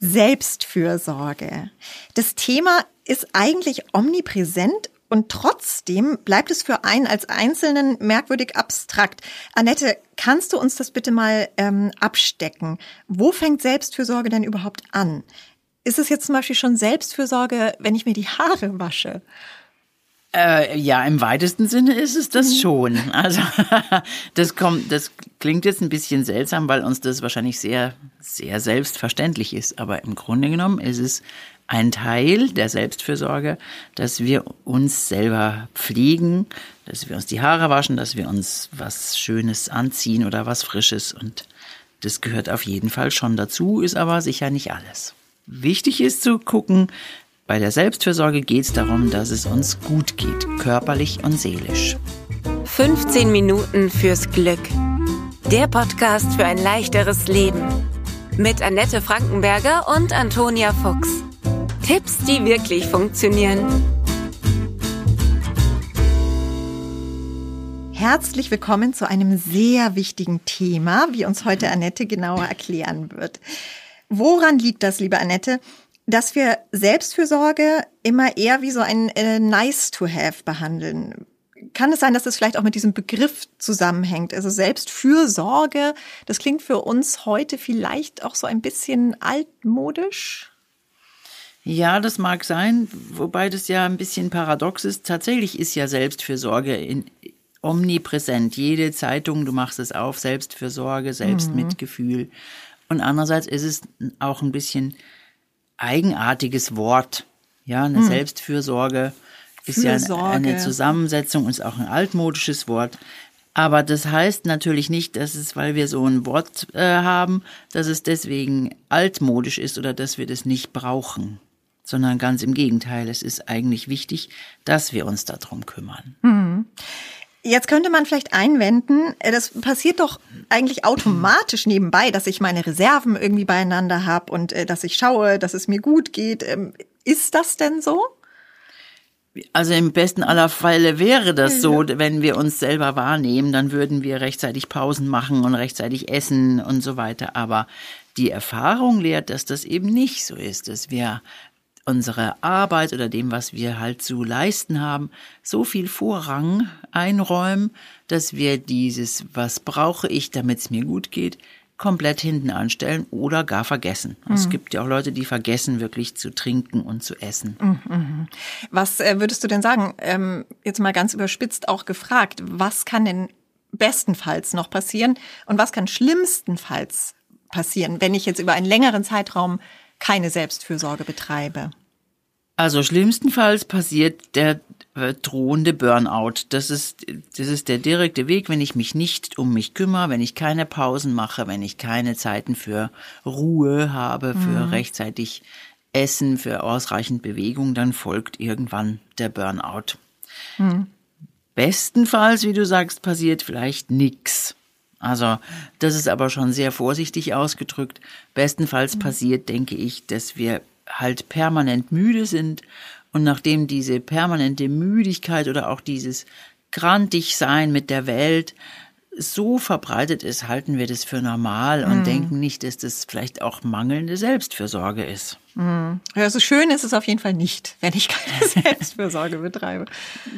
Selbstfürsorge. Das Thema ist eigentlich omnipräsent und trotzdem bleibt es für einen als Einzelnen merkwürdig abstrakt. Annette, kannst du uns das bitte mal ähm, abstecken? Wo fängt Selbstfürsorge denn überhaupt an? Ist es jetzt zum Beispiel schon Selbstfürsorge, wenn ich mir die Haare wasche? Äh, ja, im weitesten Sinne ist es das mhm. schon. Also das kommt, das klingt jetzt ein bisschen seltsam, weil uns das wahrscheinlich sehr, sehr selbstverständlich ist. Aber im Grunde genommen ist es ein Teil der Selbstfürsorge, dass wir uns selber pflegen, dass wir uns die Haare waschen, dass wir uns was Schönes anziehen oder was Frisches. Und das gehört auf jeden Fall schon dazu, ist aber sicher nicht alles. Wichtig ist zu gucken, bei der Selbstfürsorge geht es darum, dass es uns gut geht, körperlich und seelisch. 15 Minuten fürs Glück. Der Podcast für ein leichteres Leben. Mit Annette Frankenberger und Antonia Fuchs. Tipps, die wirklich funktionieren. Herzlich willkommen zu einem sehr wichtigen Thema, wie uns heute Annette genauer erklären wird. Woran liegt das, liebe Annette, dass wir Selbstfürsorge immer eher wie so ein äh, Nice to Have behandeln. Kann es sein, dass es vielleicht auch mit diesem Begriff zusammenhängt? Also Selbstfürsorge, das klingt für uns heute vielleicht auch so ein bisschen altmodisch. Ja, das mag sein, wobei das ja ein bisschen paradox ist. Tatsächlich ist ja Selbstfürsorge in, omnipräsent. Jede Zeitung, du machst es auf, Selbstfürsorge, Selbstmitgefühl. Mhm. Und andererseits ist es auch ein bisschen eigenartiges Wort. Ja, eine hm. Selbstfürsorge ist Fürsorge. ja eine Zusammensetzung und ist auch ein altmodisches Wort. Aber das heißt natürlich nicht, dass es, weil wir so ein Wort äh, haben, dass es deswegen altmodisch ist oder dass wir das nicht brauchen, sondern ganz im Gegenteil. Es ist eigentlich wichtig, dass wir uns darum kümmern. Mhm. Jetzt könnte man vielleicht einwenden, äh, das passiert doch eigentlich automatisch nebenbei, dass ich meine Reserven irgendwie beieinander habe und äh, dass ich schaue, dass es mir gut geht. Ähm, ist das denn so? Also im besten aller Fälle wäre das so, wenn wir uns selber wahrnehmen, dann würden wir rechtzeitig Pausen machen und rechtzeitig essen und so weiter. Aber die Erfahrung lehrt, dass das eben nicht so ist, dass wir unsere Arbeit oder dem, was wir halt zu leisten haben, so viel Vorrang einräumen, dass wir dieses, was brauche ich, damit es mir gut geht, komplett hinten anstellen oder gar vergessen. Mhm. Es gibt ja auch Leute, die vergessen, wirklich zu trinken und zu essen. Mhm. Was äh, würdest du denn sagen? Ähm, jetzt mal ganz überspitzt auch gefragt, was kann denn bestenfalls noch passieren und was kann schlimmstenfalls passieren, wenn ich jetzt über einen längeren Zeitraum keine Selbstfürsorge betreibe? Also schlimmstenfalls passiert der äh, drohende Burnout. Das ist, das ist der direkte Weg, wenn ich mich nicht um mich kümmere, wenn ich keine Pausen mache, wenn ich keine Zeiten für Ruhe habe, für mhm. rechtzeitig Essen, für ausreichend Bewegung, dann folgt irgendwann der Burnout. Mhm. Bestenfalls, wie du sagst, passiert vielleicht nix. Also, das ist aber schon sehr vorsichtig ausgedrückt. Bestenfalls mhm. passiert, denke ich, dass wir halt permanent müde sind und nachdem diese permanente Müdigkeit oder auch dieses grantig sein mit der Welt so verbreitet ist, halten wir das für normal und mm. denken nicht, dass das vielleicht auch mangelnde Selbstfürsorge ist. Mm. Ja, so schön ist es auf jeden Fall nicht, wenn ich keine Selbstfürsorge betreibe.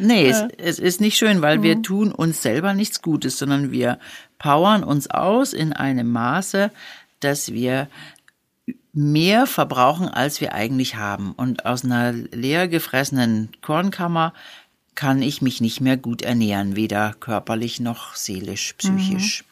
Nee, äh. es, es, ist nicht schön, weil mm. wir tun uns selber nichts Gutes, sondern wir powern uns aus in einem Maße, dass wir mehr verbrauchen, als wir eigentlich haben. Und aus einer leer gefressenen Kornkammer kann ich mich nicht mehr gut ernähren, weder körperlich noch seelisch, psychisch. Mhm.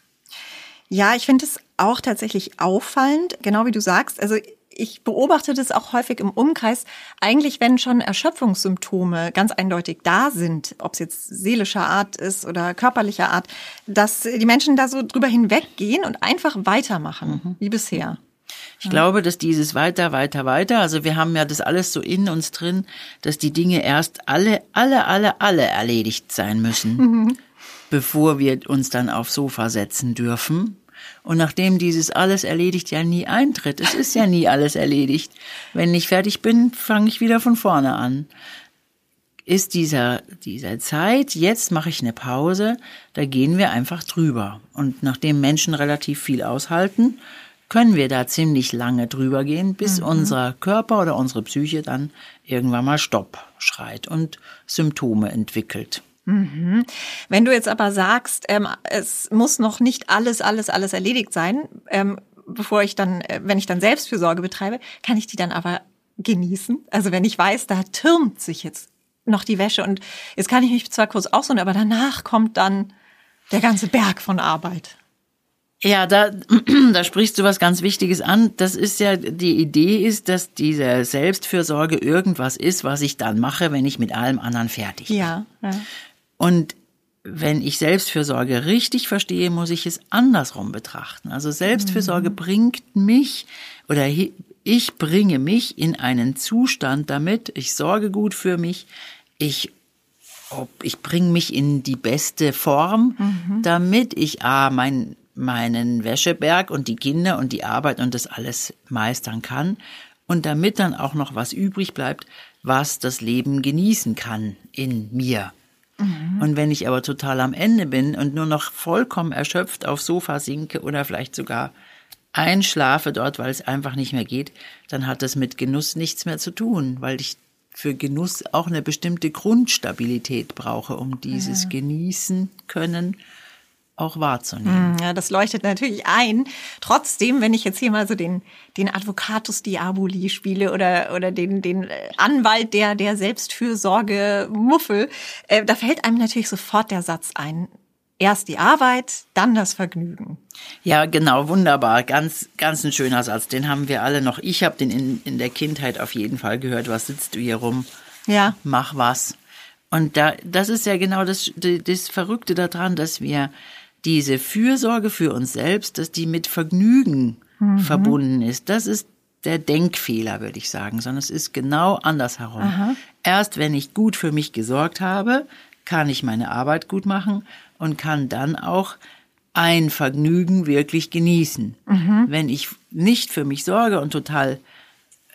Ja, ich finde es auch tatsächlich auffallend, genau wie du sagst. Also ich beobachte das auch häufig im Umkreis. Eigentlich, wenn schon Erschöpfungssymptome ganz eindeutig da sind, ob es jetzt seelischer Art ist oder körperlicher Art, dass die Menschen da so drüber hinweggehen und einfach weitermachen, mhm. wie bisher. Ich ja. glaube, dass dieses weiter, weiter, weiter, also wir haben ja das alles so in uns drin, dass die Dinge erst alle, alle, alle, alle erledigt sein müssen, mhm. bevor wir uns dann aufs Sofa setzen dürfen. Und nachdem dieses alles erledigt ja nie eintritt, es ist ja nie alles erledigt. Wenn ich fertig bin, fange ich wieder von vorne an. Ist dieser, dieser Zeit, jetzt mache ich eine Pause, da gehen wir einfach drüber. Und nachdem Menschen relativ viel aushalten, können wir da ziemlich lange drüber gehen, bis mhm. unser Körper oder unsere Psyche dann irgendwann mal Stopp schreit und Symptome entwickelt. Mhm. Wenn du jetzt aber sagst, ähm, es muss noch nicht alles, alles, alles erledigt sein, ähm, bevor ich dann, äh, wenn ich dann Selbstfürsorge betreibe, kann ich die dann aber genießen? Also wenn ich weiß, da türmt sich jetzt noch die Wäsche und jetzt kann ich mich zwar kurz ausruhen, aber danach kommt dann der ganze Berg von Arbeit. Ja, da, da sprichst du was ganz Wichtiges an. Das ist ja, die Idee ist, dass diese Selbstfürsorge irgendwas ist, was ich dann mache, wenn ich mit allem anderen fertig bin. Ja. ja. Und wenn ich Selbstfürsorge richtig verstehe, muss ich es andersrum betrachten. Also Selbstfürsorge mhm. bringt mich oder ich bringe mich in einen Zustand damit, ich sorge gut für mich, ich ich bringe mich in die beste Form, mhm. damit ich a mein meinen Wäscheberg und die Kinder und die Arbeit und das alles meistern kann und damit dann auch noch was übrig bleibt, was das Leben genießen kann in mir. Mhm. Und wenn ich aber total am Ende bin und nur noch vollkommen erschöpft aufs Sofa sinke oder vielleicht sogar einschlafe dort, weil es einfach nicht mehr geht, dann hat das mit Genuss nichts mehr zu tun, weil ich für Genuss auch eine bestimmte Grundstabilität brauche, um dieses ja. Genießen können auch wahrzunehmen. Hm, ja, das leuchtet natürlich ein. Trotzdem, wenn ich jetzt hier mal so den, den Advocatus Diaboli spiele oder, oder den, den äh, Anwalt der, der Selbstfürsorge Muffel, äh, da fällt einem natürlich sofort der Satz ein. Erst die Arbeit, dann das Vergnügen. Ja, genau, wunderbar. Ganz, ganz ein schöner Satz. Den haben wir alle noch. Ich habe den in, in der Kindheit auf jeden Fall gehört. Was sitzt du hier rum? Ja. Mach was. Und da, das ist ja genau das, das Verrückte daran, dass wir diese Fürsorge für uns selbst, dass die mit Vergnügen mhm. verbunden ist. Das ist der Denkfehler, würde ich sagen, sondern es ist genau andersherum. Aha. Erst wenn ich gut für mich gesorgt habe, kann ich meine Arbeit gut machen und kann dann auch ein Vergnügen wirklich genießen. Mhm. Wenn ich nicht für mich sorge und total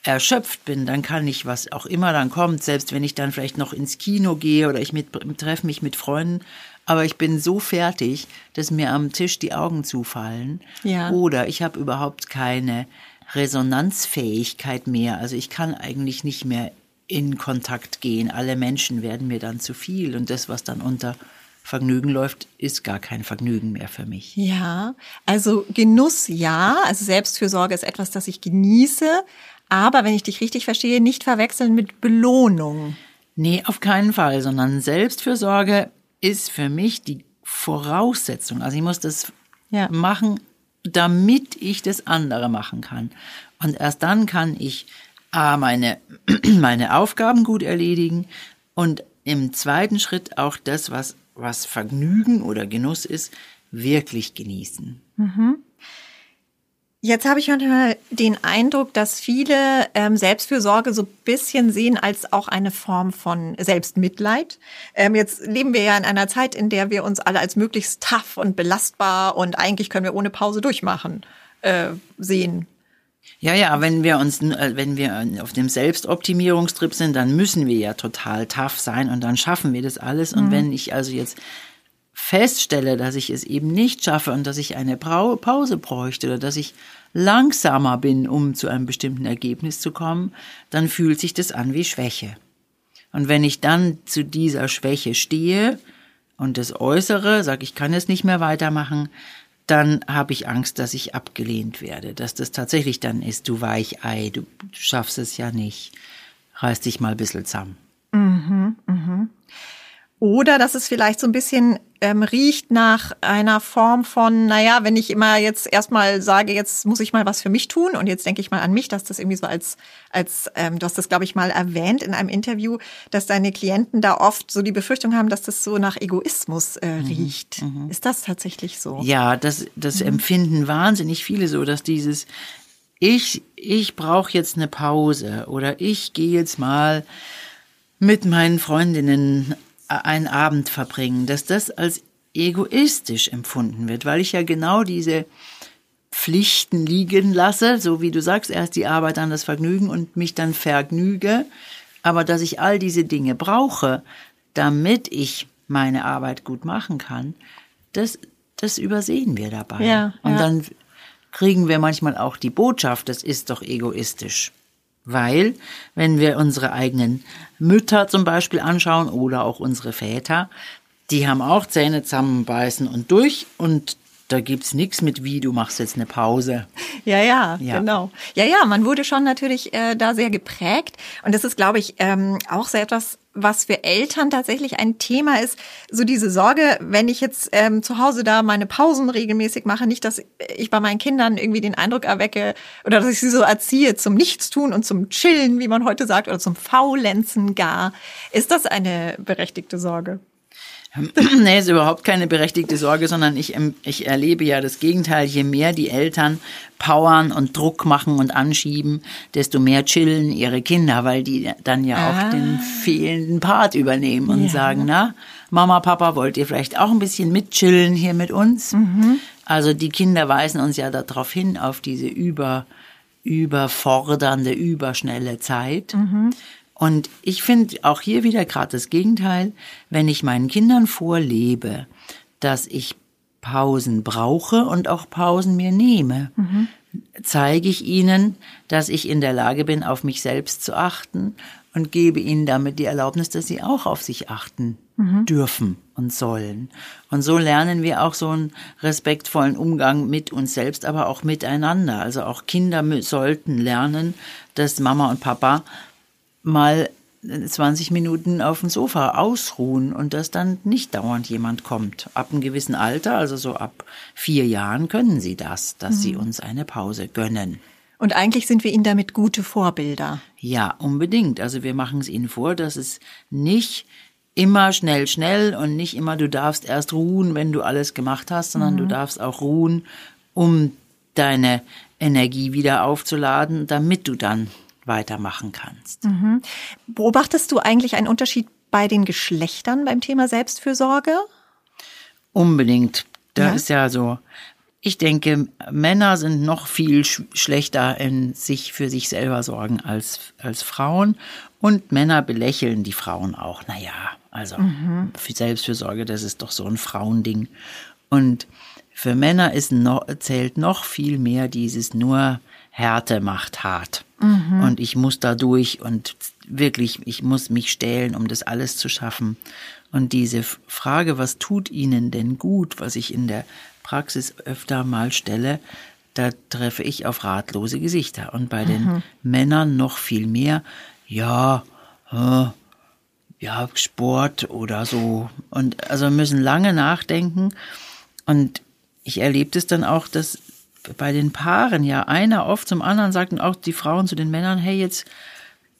erschöpft bin, dann kann ich, was auch immer dann kommt, selbst wenn ich dann vielleicht noch ins Kino gehe oder ich mit, treffe mich mit Freunden, aber ich bin so fertig, dass mir am Tisch die Augen zufallen. Ja. Oder ich habe überhaupt keine Resonanzfähigkeit mehr. Also ich kann eigentlich nicht mehr in Kontakt gehen. Alle Menschen werden mir dann zu viel und das, was dann unter Vergnügen läuft, ist gar kein Vergnügen mehr für mich. Ja, also Genuss ja, also Selbstfürsorge ist etwas, das ich genieße, aber wenn ich dich richtig verstehe, nicht verwechseln mit Belohnung. Nee, auf keinen Fall, sondern Selbstfürsorge ist für mich die Voraussetzung. Also ich muss das ja. machen, damit ich das andere machen kann. Und erst dann kann ich A, meine, meine Aufgaben gut erledigen und im zweiten Schritt auch das, was, was Vergnügen oder Genuss ist, wirklich genießen. Mhm. Jetzt habe ich manchmal den Eindruck, dass viele ähm, Selbstfürsorge so ein bisschen sehen als auch eine Form von Selbstmitleid. Ähm, jetzt leben wir ja in einer Zeit, in der wir uns alle als möglichst tough und belastbar und eigentlich können wir ohne Pause durchmachen äh, sehen. Ja, ja, wenn wir uns, äh, wenn wir auf dem Selbstoptimierungstrip sind, dann müssen wir ja total tough sein und dann schaffen wir das alles. Und mhm. wenn ich also jetzt feststelle, dass ich es eben nicht schaffe und dass ich eine Pause bräuchte oder dass ich langsamer bin, um zu einem bestimmten Ergebnis zu kommen, dann fühlt sich das an wie Schwäche. Und wenn ich dann zu dieser Schwäche stehe und das äußere, sage ich kann es nicht mehr weitermachen, dann habe ich Angst, dass ich abgelehnt werde, dass das tatsächlich dann ist, du Weichei, du, schaffst es ja nicht, reiß dich mal ein bisschen zusammen. Mhm, mhm. Oder dass es vielleicht so ein bisschen ähm, riecht nach einer Form von, naja, wenn ich immer jetzt erstmal sage, jetzt muss ich mal was für mich tun und jetzt denke ich mal an mich, dass das irgendwie so als, als ähm, du hast das, glaube ich, mal erwähnt in einem Interview, dass deine Klienten da oft so die Befürchtung haben, dass das so nach Egoismus äh, mhm, riecht. Mhm, Ist das tatsächlich so? Ja, das, das mhm. empfinden wahnsinnig viele so, dass dieses ich, ich brauche jetzt eine Pause oder ich gehe jetzt mal mit meinen Freundinnen einen Abend verbringen, dass das als egoistisch empfunden wird, weil ich ja genau diese Pflichten liegen lasse, so wie du sagst, erst die Arbeit, dann das Vergnügen und mich dann vergnüge, aber dass ich all diese Dinge brauche, damit ich meine Arbeit gut machen kann, das, das übersehen wir dabei. Ja, und ja. dann kriegen wir manchmal auch die Botschaft, das ist doch egoistisch. Weil, wenn wir unsere eigenen Mütter zum Beispiel anschauen oder auch unsere Väter, die haben auch Zähne zusammenbeißen und durch und da gibt's nichts mit wie, du machst jetzt eine Pause. Ja, ja, Ja. genau. Ja, ja, man wurde schon natürlich äh, da sehr geprägt. Und das ist, glaube ich, ähm, auch so etwas, was für Eltern tatsächlich ein Thema ist. So diese Sorge, wenn ich jetzt ähm, zu Hause da meine Pausen regelmäßig mache, nicht, dass ich bei meinen Kindern irgendwie den Eindruck erwecke oder dass ich sie so erziehe zum Nichtstun und zum Chillen, wie man heute sagt, oder zum Faulenzen gar. Ist das eine berechtigte Sorge? nee, ist überhaupt keine berechtigte Sorge, sondern ich, ich erlebe ja das Gegenteil. Je mehr die Eltern powern und Druck machen und anschieben, desto mehr chillen ihre Kinder, weil die dann ja Ah. auch den fehlenden Part übernehmen und Ja. sagen, na, Mama, Papa, wollt ihr vielleicht auch ein bisschen mitchillen hier mit uns? Mhm. Also die Kinder weisen uns ja darauf hin, auf diese über, überfordernde, überschnelle Zeit. Und ich finde auch hier wieder gerade das Gegenteil, wenn ich meinen Kindern vorlebe, dass ich Pausen brauche und auch Pausen mir nehme, zeige ich ihnen, dass ich in der Lage bin, auf mich selbst zu achten und gebe ihnen damit die Erlaubnis, dass sie auch auf sich achten dürfen und sollen. Und so lernen wir auch so einen respektvollen Umgang mit uns selbst, aber auch miteinander. Also auch Kinder sollten lernen, dass Mama und Papa mal 20 Minuten auf dem Sofa ausruhen und dass dann nicht dauernd jemand kommt. Ab einem gewissen Alter, also so ab vier Jahren, können sie das, dass sie uns eine Pause gönnen. Und eigentlich sind wir ihnen damit gute Vorbilder. Ja, unbedingt. Also wir machen es ihnen vor, dass es nicht immer schnell, schnell und nicht immer du darfst erst ruhen, wenn du alles gemacht hast, sondern du darfst auch ruhen, um deine Energie wieder aufzuladen, damit du dann weitermachen kannst. Beobachtest du eigentlich einen Unterschied bei den Geschlechtern beim Thema Selbstfürsorge? Unbedingt. Da Ja? ist ja so. Ich denke, Männer sind noch viel sch schlechter in sich für sich selber sorgen als, als Frauen. Und Männer belächeln die Frauen auch. Naja, also für Selbstfürsorge, das ist doch so ein Frauending. Und für Männer ist noch, zählt noch viel mehr dieses nur Härte macht hart. Und ich muss da durch und wirklich, ich muss mich stählen, um das alles zu schaffen. Und diese Frage, was tut Ihnen denn gut, was ich in der Praxis öfter mal stelle, da treffe ich auf ratlose Gesichter. Und bei den Männern noch viel mehr, ja, äh, ja, Sport oder so. Und also müssen lange nachdenken. Und ich erlebe das dann auch, dass bei den Paaren ja einer oft zum anderen sagt und auch die Frauen zu den Männern, hey, jetzt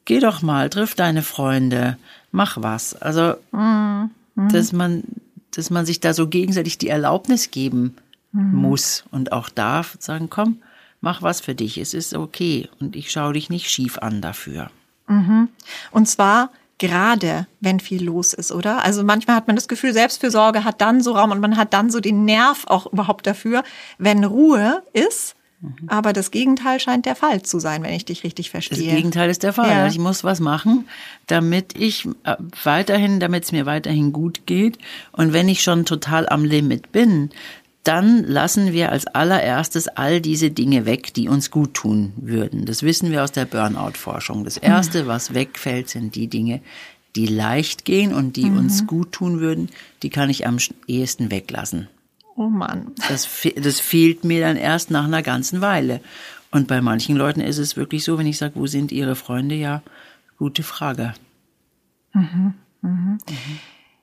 geh doch mal, triff deine Freunde, mach was. Also, dass man, dass man sich da so gegenseitig die Erlaubnis geben muss und auch darf, sagen, komm, mach was für dich, es ist okay und ich schaue dich nicht schief an dafür. Und zwar gerade, wenn viel los ist, oder? Also manchmal hat man das Gefühl, Selbstfürsorge hat dann so Raum und man hat dann so den Nerv auch überhaupt dafür, wenn Ruhe ist. Aber das Gegenteil scheint der Fall zu sein, wenn ich dich richtig Das verstehe. Gegenteil ist der Fall. Ja. Ich muss was machen, damit ich äh, weiterhin, damit es mir weiterhin gut geht. Und wenn ich schon total am Limit bin, dann lassen wir als allererstes all diese Dinge weg, die uns gut tun würden. Das wissen wir aus der Burnout-Forschung. Das Erste, was wegfällt, sind die Dinge, die leicht gehen und die uns gut tun würden. Die kann ich am ehesten weglassen. Oh Mann. Das, fe- das fehlt mir dann erst nach einer ganzen Weile. Und bei manchen Leuten ist es wirklich so, wenn ich sage, wo sind Ihre Freunde? Ja, gute Frage.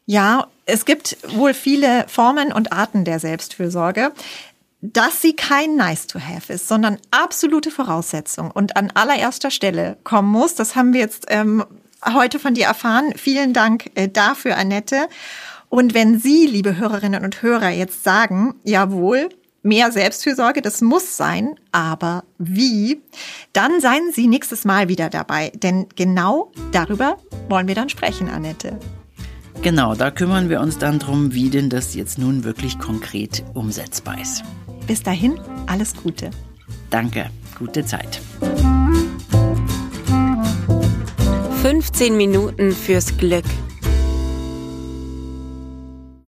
Ja, es gibt wohl viele Formen und Arten der Selbstfürsorge. Dass sie kein Nice to have ist, sondern absolute Voraussetzung und an allererster Stelle kommen muss, das haben wir jetzt ähm, heute von dir erfahren. Vielen Dank äh, dafür, Annette. Und wenn Sie, liebe Hörerinnen und Hörer, jetzt sagen, jawohl, mehr Selbstfürsorge, das muss sein, aber wie? Dann seien Sie nächstes Mal wieder dabei, denn genau darüber wollen wir dann sprechen, Annette. Genau, da kümmern wir uns dann drum, wie denn das jetzt nun wirklich konkret umsetzbar ist. Bis dahin, alles Gute. Danke, gute Zeit. 15 Minuten fürs Glück.